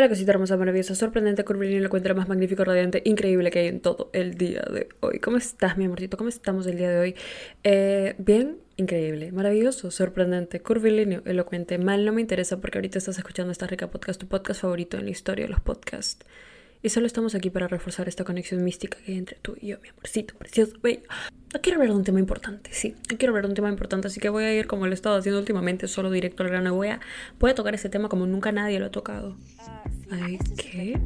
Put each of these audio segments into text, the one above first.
Hola cosita hermosa, maravillosa, sorprendente, curvilínea, la cuenta más magnífico, radiante, increíble que hay en todo el día de hoy. ¿Cómo estás, mi amorcito? ¿Cómo estamos el día de hoy? Eh, bien, increíble, maravilloso, sorprendente, curvilíneo, elocuente. Mal no me interesa porque ahorita estás escuchando esta rica podcast, tu podcast favorito en la historia de los podcasts. Y solo estamos aquí para reforzar esta conexión mística que hay entre tú y yo, mi amorcito, precioso, bello. Quiero hablar de un tema importante, sí, quiero hablar de un tema importante, así que voy a ir como lo he estado haciendo últimamente, solo directo al grano. Voy a, voy a tocar ese tema como nunca nadie lo ha tocado. Ay, ¿qué?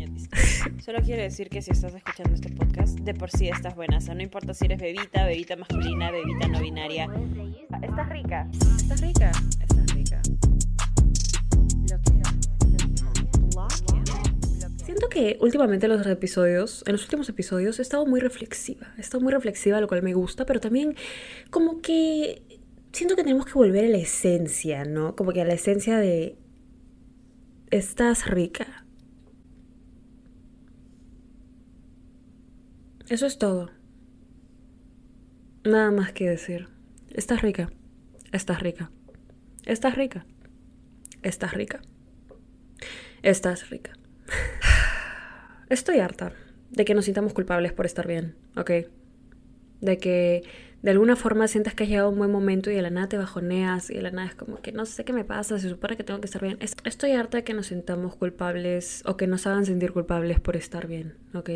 Solo quiero decir que si estás escuchando este podcast, de por sí estás buena. O sea, no importa si eres bebita, bebita masculina, bebita no binaria. Estás rica. Estás rica. Estás rica. Siento que últimamente en los episodios, en los últimos episodios, he estado muy reflexiva. He estado muy reflexiva, lo cual me gusta, pero también como que siento que tenemos que volver a la esencia, ¿no? Como que a la esencia de estás rica. Eso es todo. Nada más que decir. Estás rica. Estás rica. Estás rica. Estás rica. Estás rica. Estoy harta de que nos sintamos culpables por estar bien, ¿ok? De que de alguna forma sientas que has llegado un buen momento y de la nada te bajoneas y de la nada es como que no sé qué me pasa, se supone que tengo que estar bien. Estoy harta de que nos sintamos culpables o que nos hagan sentir culpables por estar bien, ¿ok?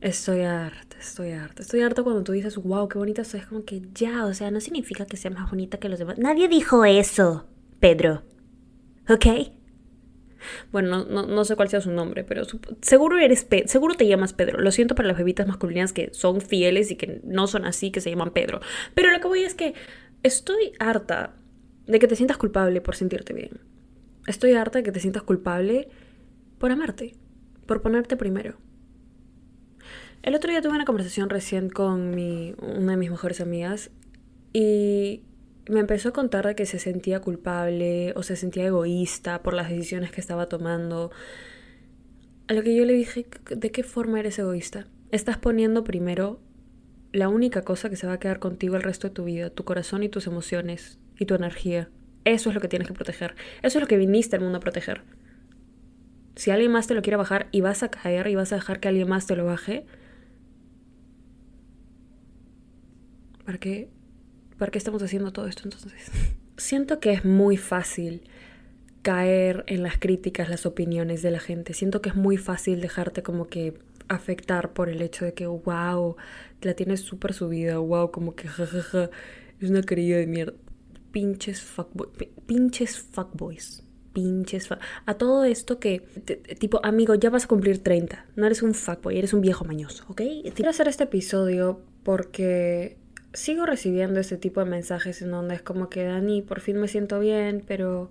Estoy harta, estoy harta. Estoy harta cuando tú dices, wow, qué bonita soy. Es como que ya, o sea, no significa que sea más bonita que los demás. Nadie dijo eso, Pedro. ¿Ok? Bueno, no, no, sé cuál sea su nombre, pero seguro eres seguro te llamas Pedro. Lo siento para las bebitas masculinas que son fieles y que no son así, que se llaman Pedro. Pero lo que voy es que estoy harta de que te sientas culpable por sentirte bien. Estoy harta de que te sientas culpable por amarte, por ponerte primero. El otro día tuve una conversación recién con mi, una de mis mejores amigas y me empezó a contar de que se sentía culpable o se sentía egoísta por las decisiones que estaba tomando. A lo que yo le dije, ¿de qué forma eres egoísta? Estás poniendo primero la única cosa que se va a quedar contigo el resto de tu vida, tu corazón y tus emociones y tu energía. Eso es lo que tienes que proteger. Eso es lo que viniste al mundo a proteger. Si alguien más te lo quiere bajar y vas a caer y vas a dejar que alguien más te lo baje, ¿Para qué, ¿Para qué estamos haciendo todo esto entonces? Siento que es muy fácil caer en las críticas, las opiniones de la gente. Siento que es muy fácil dejarte como que afectar por el hecho de que, wow, la tienes súper subida, wow, como que jajaja, es una querida de mierda. Pinches fuckboys, pinches fuckboys, pinches A todo esto que, tipo, amigo, ya vas a cumplir 30, no eres un fuckboy, eres un viejo mañoso, ¿ok? Quiero hacer este episodio porque sigo recibiendo ese tipo de mensajes en donde es como que Dani, por fin me siento bien, pero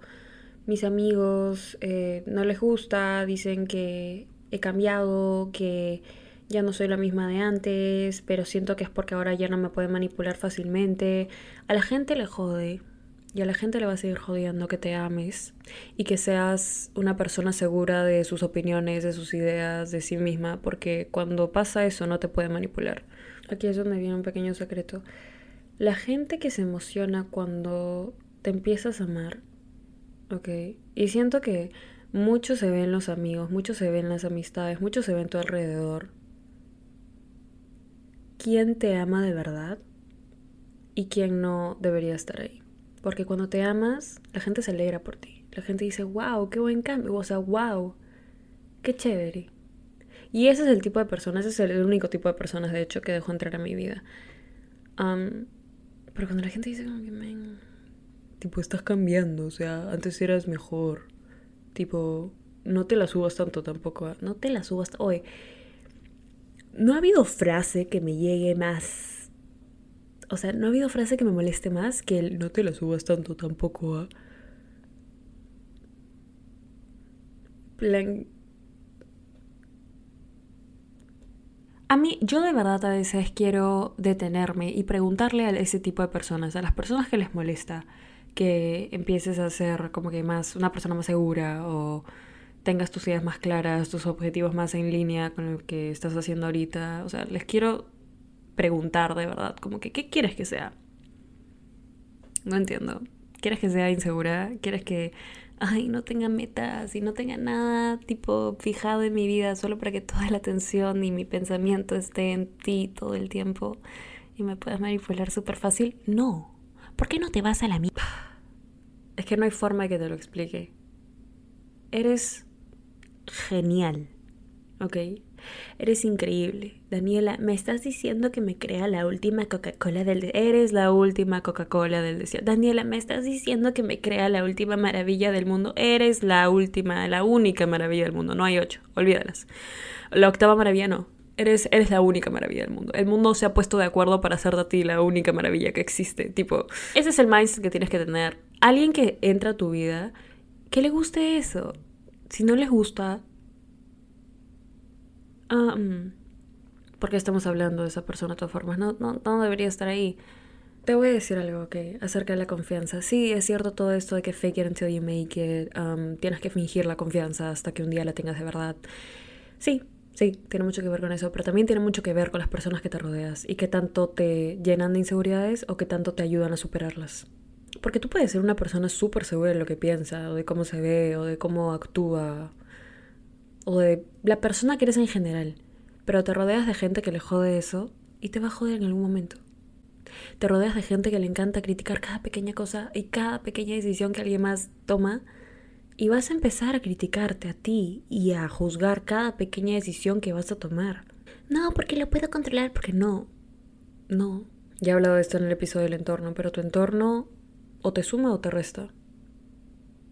mis amigos eh, no les gusta, dicen que he cambiado, que ya no soy la misma de antes, pero siento que es porque ahora ya no me pueden manipular fácilmente. A la gente le jode y a la gente le va a seguir jodiendo que te ames y que seas una persona segura de sus opiniones, de sus ideas, de sí misma, porque cuando pasa eso no te puede manipular. Aquí es donde viene un pequeño secreto. La gente que se emociona cuando te empiezas a amar, ¿ok? Y siento que mucho se ve en los amigos, mucho se ve en las amistades, mucho se ve en tu alrededor. ¿Quién te ama de verdad? Y quién no debería estar ahí. Porque cuando te amas, la gente se alegra por ti. La gente dice, wow, qué buen cambio. O sea, wow, qué chévere. Y ese es el tipo de personas, ese es el único tipo de personas, de hecho, que dejo entrar a mi vida. pero cuando la gente dice como que, tipo, estás cambiando, o sea, antes eras mejor. Tipo, no te la subas tanto tampoco. ¿ah? No te la subas. Oye, no ha habido frase que me llegue más. O sea, no ha habido frase que me moleste más que el no te la subas tanto tampoco. ¿ah? Plan A mí, yo de verdad a veces quiero detenerme y preguntarle a ese tipo de personas, a las personas que les molesta, que empieces a ser como que más una persona más segura o tengas tus ideas más claras, tus objetivos más en línea con lo que estás haciendo ahorita. O sea, les quiero preguntar de verdad, como que, ¿qué quieres que sea? No entiendo. ¿Quieres que sea insegura? ¿Quieres que ay, no tenga metas y no tenga nada tipo fijado en mi vida solo para que toda la atención y mi pensamiento esté en ti todo el tiempo y me puedas manipular súper fácil. No. ¿Por qué no te vas a la mierda? Es que no hay forma de que te lo explique. Eres genial, ¿ok? Eres increíble. Daniela, me estás diciendo que me crea la última Coca-Cola del... desierto. Eres la última Coca-Cola del desierto. Daniela, me estás diciendo que me crea la última maravilla del mundo. Eres la última, la única maravilla del mundo. No hay ocho, olvídalas. La octava maravilla no. Eres, eres la única maravilla del mundo. El mundo se ha puesto de acuerdo para hacer de ti la única maravilla que existe. Tipo, ese es el mindset que tienes que tener. Alguien que entra a tu vida, que le guste eso. Si no les gusta, Ah, mm. ¿Por qué estamos hablando de esa persona de todas formas? No, no, no debería estar ahí. Te voy a decir algo, ok, acerca de la confianza. Sí, es cierto todo esto de que fake it until you make it. Um, tienes que fingir la confianza hasta que un día la tengas de verdad. Sí, sí, tiene mucho que ver con eso, pero también tiene mucho que ver con las personas que te rodeas y qué tanto te llenan de inseguridades o qué tanto te ayudan a superarlas. Porque tú puedes ser una persona súper segura de lo que piensa, o de cómo se ve, o de cómo actúa, o de la persona que eres en general, pero te rodeas de gente que le jode eso y te va a joder en algún momento. Te rodeas de gente que le encanta criticar cada pequeña cosa y cada pequeña decisión que alguien más toma y vas a empezar a criticarte a ti y a juzgar cada pequeña decisión que vas a tomar. No, porque lo puedo controlar, porque no. No. Ya he hablado de esto en el episodio del entorno, pero tu entorno o te suma o te resta.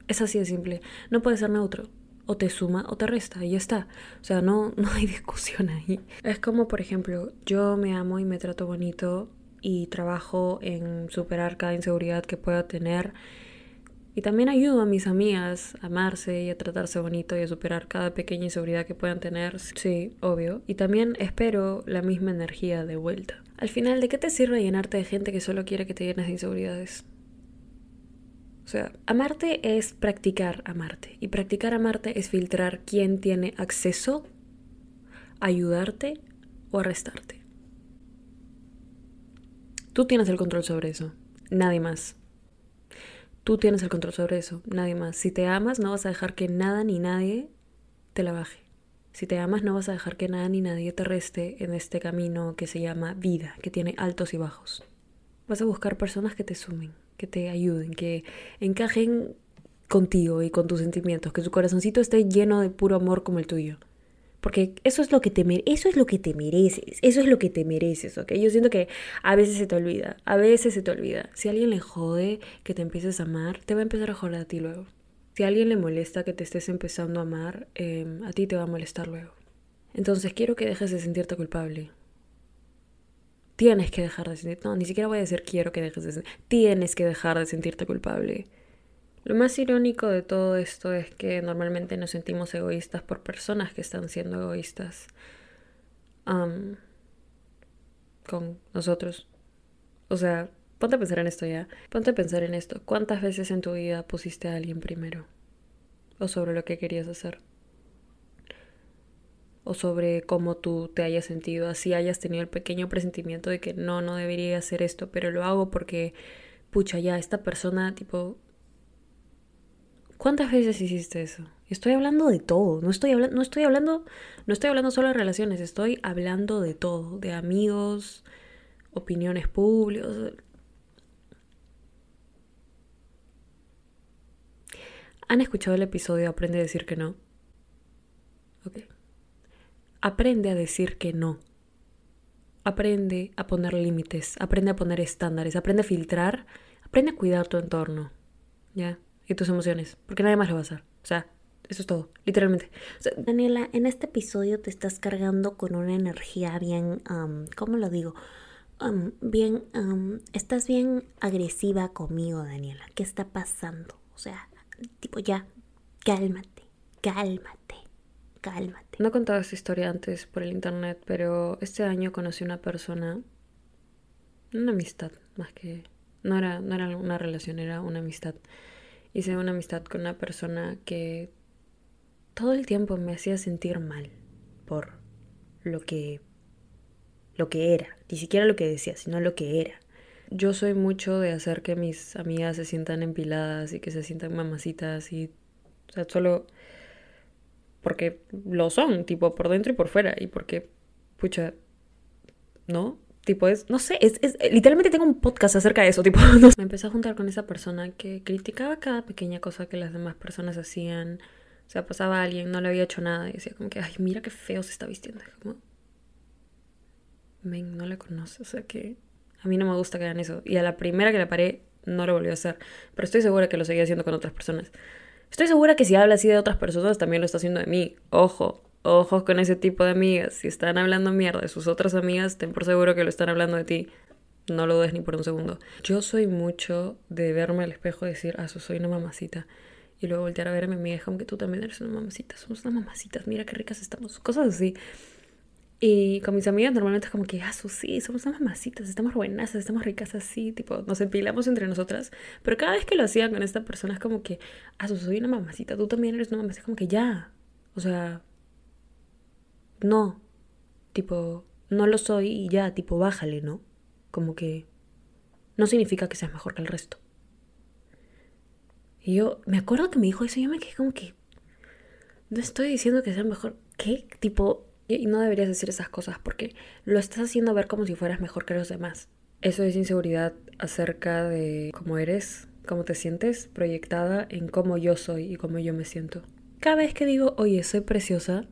Es así de simple. No puede ser neutro o te suma o te resta y ya está. O sea, no, no hay discusión ahí. Es como, por ejemplo, yo me amo y me trato bonito y trabajo en superar cada inseguridad que pueda tener. Y también ayudo a mis amigas a amarse y a tratarse bonito y a superar cada pequeña inseguridad que puedan tener. Sí, obvio. Y también espero la misma energía de vuelta. Al final, ¿de qué te sirve llenarte de gente que solo quiere que te llenes de inseguridades? O sea, amarte es practicar amarte. Y practicar amarte es filtrar quién tiene acceso a ayudarte o a restarte. Tú tienes el control sobre eso, nadie más. Tú tienes el control sobre eso, nadie más. Si te amas, no vas a dejar que nada ni nadie te la baje. Si te amas, no vas a dejar que nada ni nadie te reste en este camino que se llama vida, que tiene altos y bajos. Vas a buscar personas que te sumen, que te ayuden, que encajen contigo y con tus sentimientos, que su corazoncito esté lleno de puro amor como el tuyo. Porque eso es lo que te eso es lo que te mereces, eso es lo que te mereces, ¿ok? Yo siento que a veces se te olvida, a veces se te olvida. Si a alguien le jode que te empieces a amar, te va a empezar a joder a ti luego. Si a alguien le molesta que te estés empezando a amar, em, a ti te va a molestar luego. Entonces quiero que dejes de sentirte culpable tienes que dejar de sentir, no, ni siquiera voy a decir quiero que dejes de sentir, tienes que dejar de sentirte culpable. Lo más irónico de todo esto es que normalmente nos sentimos egoístas por personas que están siendo egoístas con nosotros. O sea, ponte a pensar en esto ya. Ponte a pensar en esto. ¿Cuántas veces en tu vida pusiste a alguien primero? O sobre lo que querías hacer o sobre cómo tú te hayas sentido, así hayas tenido el pequeño presentimiento de que no, no debería hacer esto, pero lo hago porque, pucha, ya, esta persona, tipo, ¿cuántas veces hiciste eso? Estoy hablando de todo, no estoy, hablando, no estoy hablando, no estoy hablando solo de relaciones, estoy hablando de todo, de amigos, opiniones públicas. ¿Han escuchado el episodio Aprende a decir que no? Ok. Aprende a decir que no. Aprende a poner límites, aprende a poner estándares, aprende a filtrar, aprende a cuidar tu entorno, ¿ya? Y tus emociones, porque nadie más lo va a. O sea, eso es todo, literalmente. Daniela, en este episodio te estás cargando con una energía bien, ¿cómo lo digo? bien, estás bien agresiva conmigo, Daniela. ¿Qué está pasando? O sea, tipo ya, cálmate, cálmate cálmate. No he contado esta historia antes por el internet, pero este año conocí una persona, una amistad, más que... No era, no era una relación, era una amistad. Hice una amistad con una persona que todo el tiempo me hacía sentir mal por lo que lo que era, ni siquiera lo que decía, sino lo que era. Yo soy mucho de hacer que mis amigas se sientan empiladas y que se sientan mamacitas y O sea, solo porque lo son, tipo, por dentro y por fuera. Y porque, pucha, ¿no? Tipo, es, no sé, es, es, literalmente tengo un podcast acerca de eso, tipo, me empecé a juntar con esa persona que criticaba cada pequeña cosa que las demás personas hacían. O sea, pasaba a alguien, no le había hecho nada y decía como que, ay, mira qué feo se está vistiendo. como, men, no la conoce, o sea que a mí no me gusta que hagan eso. Y a la primera que la paré, no lo volvió a hacer. Pero estoy segura que lo seguía haciendo con otras personas. Estoy segura que si habla así de otras personas, también lo está haciendo de mí. Ojo, ojo con ese tipo de amigas. Si están hablando mierda de sus otras amigas, ten por seguro que lo están hablando de ti. No lo dudes ni por un segundo. Yo soy mucho de verme al espejo y decir, ah, soy una mamacita. Y luego voltear a ver a mi amiga como que tú también eres una mamacita. Somos unas mamacitas, mira qué ricas estamos. Cosas así. Y con mis amigas normalmente es como que, ah, sí, somos unas mamacitas, estamos buenas, estamos ricas así, tipo, nos empilamos entre nosotras. Pero cada vez que lo hacían con esta persona es como que, ah, soy una mamacita, tú también eres una mamacita, como que ya. O sea, no. Tipo, no lo soy y ya, tipo, bájale, ¿no? Como que no significa que seas mejor que el resto. Y yo me acuerdo que me dijo eso y yo me quedé como que, no estoy diciendo que sea mejor. ¿Qué? Tipo, y no deberías decir esas cosas porque lo estás haciendo ver como si fueras mejor que los demás. Eso es inseguridad acerca de cómo eres, cómo te sientes, proyectada en cómo yo soy y cómo yo me siento. Cada vez que digo, oye, soy preciosa,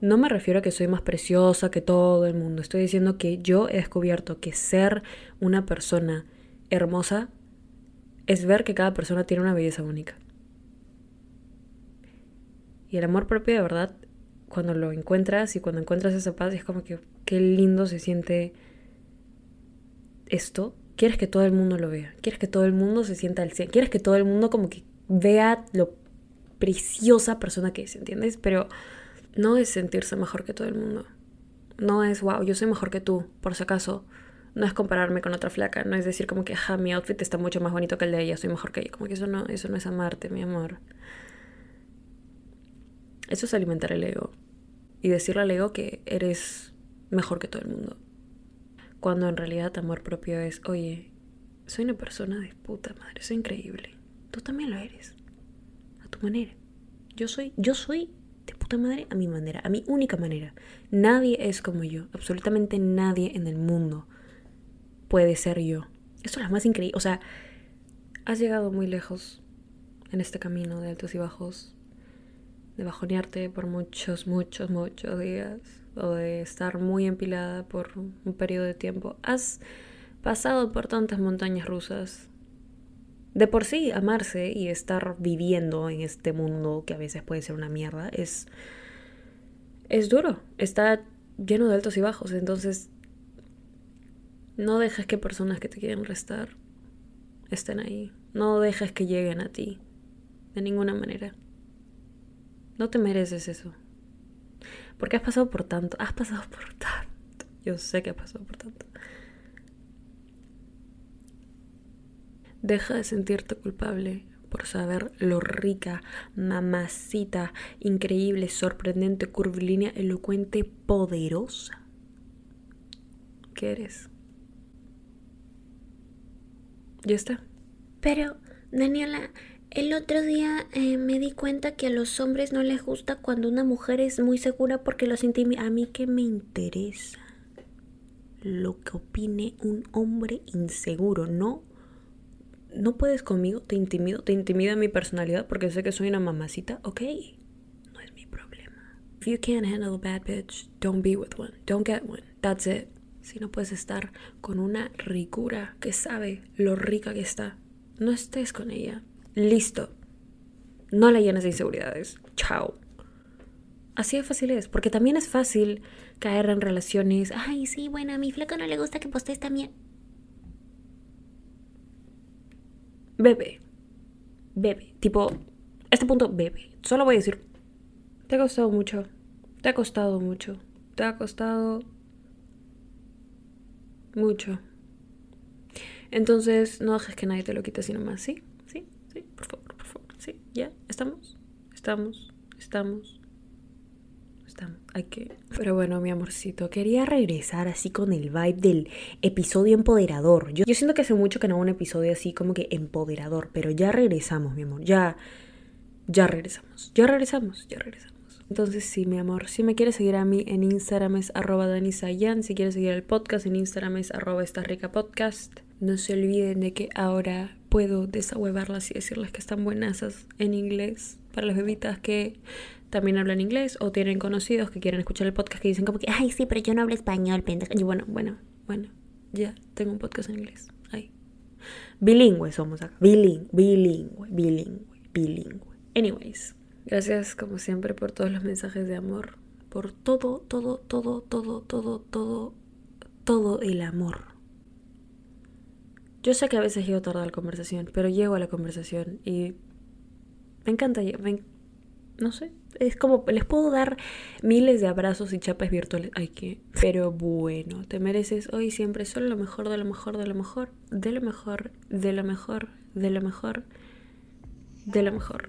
no me refiero a que soy más preciosa que todo el mundo. Estoy diciendo que yo he descubierto que ser una persona hermosa es ver que cada persona tiene una belleza única. Y el amor propio de verdad cuando lo encuentras y cuando encuentras esa paz, es como que qué lindo se siente esto. Quieres que todo el mundo lo vea, quieres que todo el mundo se sienta al 100, quieres que todo el mundo como que vea lo preciosa persona que es, ¿entiendes? Pero no es sentirse mejor que todo el mundo. No es, wow, yo soy mejor que tú, por si acaso. No es compararme con otra flaca, no es decir como que, ja, mi outfit está mucho más bonito que el de ella, soy mejor que ella. Como que eso no, eso no es amarte, mi amor. Eso es alimentar el ego. Y decirle al ego que eres mejor que todo el mundo. Cuando en realidad amor propio es, oye, soy una persona de puta madre, soy increíble. Tú también lo eres. A tu manera. Yo soy, yo soy de puta madre a mi manera, a mi única manera. Nadie es como yo. Absolutamente nadie en el mundo puede ser yo. Esto es lo más increíble. O sea, has llegado muy lejos en este camino de altos y bajos de bajonearte por muchos, muchos, muchos días o de estar muy empilada por un periodo de tiempo. Has pasado por tantas montañas rusas. De por sí, amarse y estar viviendo en este mundo que a veces puede ser una mierda es, es duro. Está lleno de altos y bajos. Entonces, no dejes que personas que te quieren restar estén ahí. No dejes que lleguen a ti. De ninguna manera. No te mereces eso. Porque has pasado por tanto, has pasado por tanto. Yo sé que has pasado por tanto. Deja de sentirte culpable por saber lo rica, mamacita, increíble, sorprendente, curvilínea, elocuente, poderosa que eres. Ya está. Pero, Daniela, el otro día eh, me di cuenta que a los hombres no les gusta cuando una mujer es muy segura porque los intimida. A mí que me interesa lo que opine un hombre inseguro, ¿no? No puedes conmigo, te intimido, te intimida mi personalidad porque sé que soy una mamacita, ok, no es mi problema. If you can't handle a bad bitch, don't be with one, don't get one, that's it. Si no puedes estar con una ricura que sabe lo rica que está, no estés con ella, Listo. No la llenes de inseguridades. Chao. Así de fácil es, porque también es fácil caer en relaciones. Ay, sí, bueno, a mi flaco no le gusta que postees también. Bebe. Bebe. Tipo, este punto, bebe. Solo voy a decir, te ha costado mucho. Te ha costado mucho. Te ha costado mucho. Entonces, no dejes que nadie te lo quite sino más, ¿sí? por favor, por favor. Ya, estamos, estamos, estamos, estamos. Hay que. Pero bueno, mi amorcito, quería regresar así con el vibe del episodio empoderador. Yo, yo siento que hace mucho que no hago un episodio así como que empoderador, pero ya regresamos, mi amor. Ya. Ya regresamos, ya regresamos, ya regresamos. Entonces sí, mi amor, si me quieres seguir a mí en Instagram es arroba danisayan, si quieres seguir el podcast en Instagram es arroba esta rica podcast. No se olviden de que ahora puedo desahuevarlas y decirles que están buenas en inglés para las bebitas que también hablan inglés o tienen conocidos que quieren escuchar el podcast que dicen como que, ay, sí, pero yo no hablo español, pendeja. Y bueno, bueno, bueno, ya tengo un podcast en inglés. Ahí. Bilingüe somos acá. Bilingüe, bilingüe, bilingüe, bilingüe. Anyways. Gracias como siempre por todos los mensajes de amor, por todo, todo, todo, todo, todo, todo, todo el amor. Yo sé que a veces llego tarde a la conversación, pero llego a la conversación y me encanta, no sé, es como les puedo dar miles de abrazos y chapas virtuales, ay que, pero bueno, te mereces hoy siempre solo lo mejor de lo mejor de lo mejor, de lo mejor, de lo mejor, de lo mejor, de lo mejor.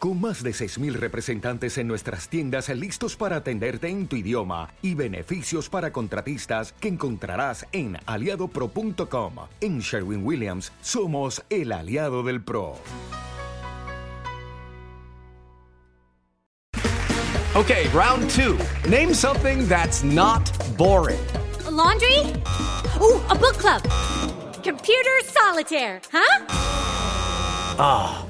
Con más de 6.000 representantes en nuestras tiendas listos para atenderte en tu idioma y beneficios para contratistas que encontrarás en aliadopro.com. En Sherwin Williams somos el aliado del PRO. Okay, round two. Name something that's not boring. laundry? Ooh, a book club. Computer solitaire, huh? Ah.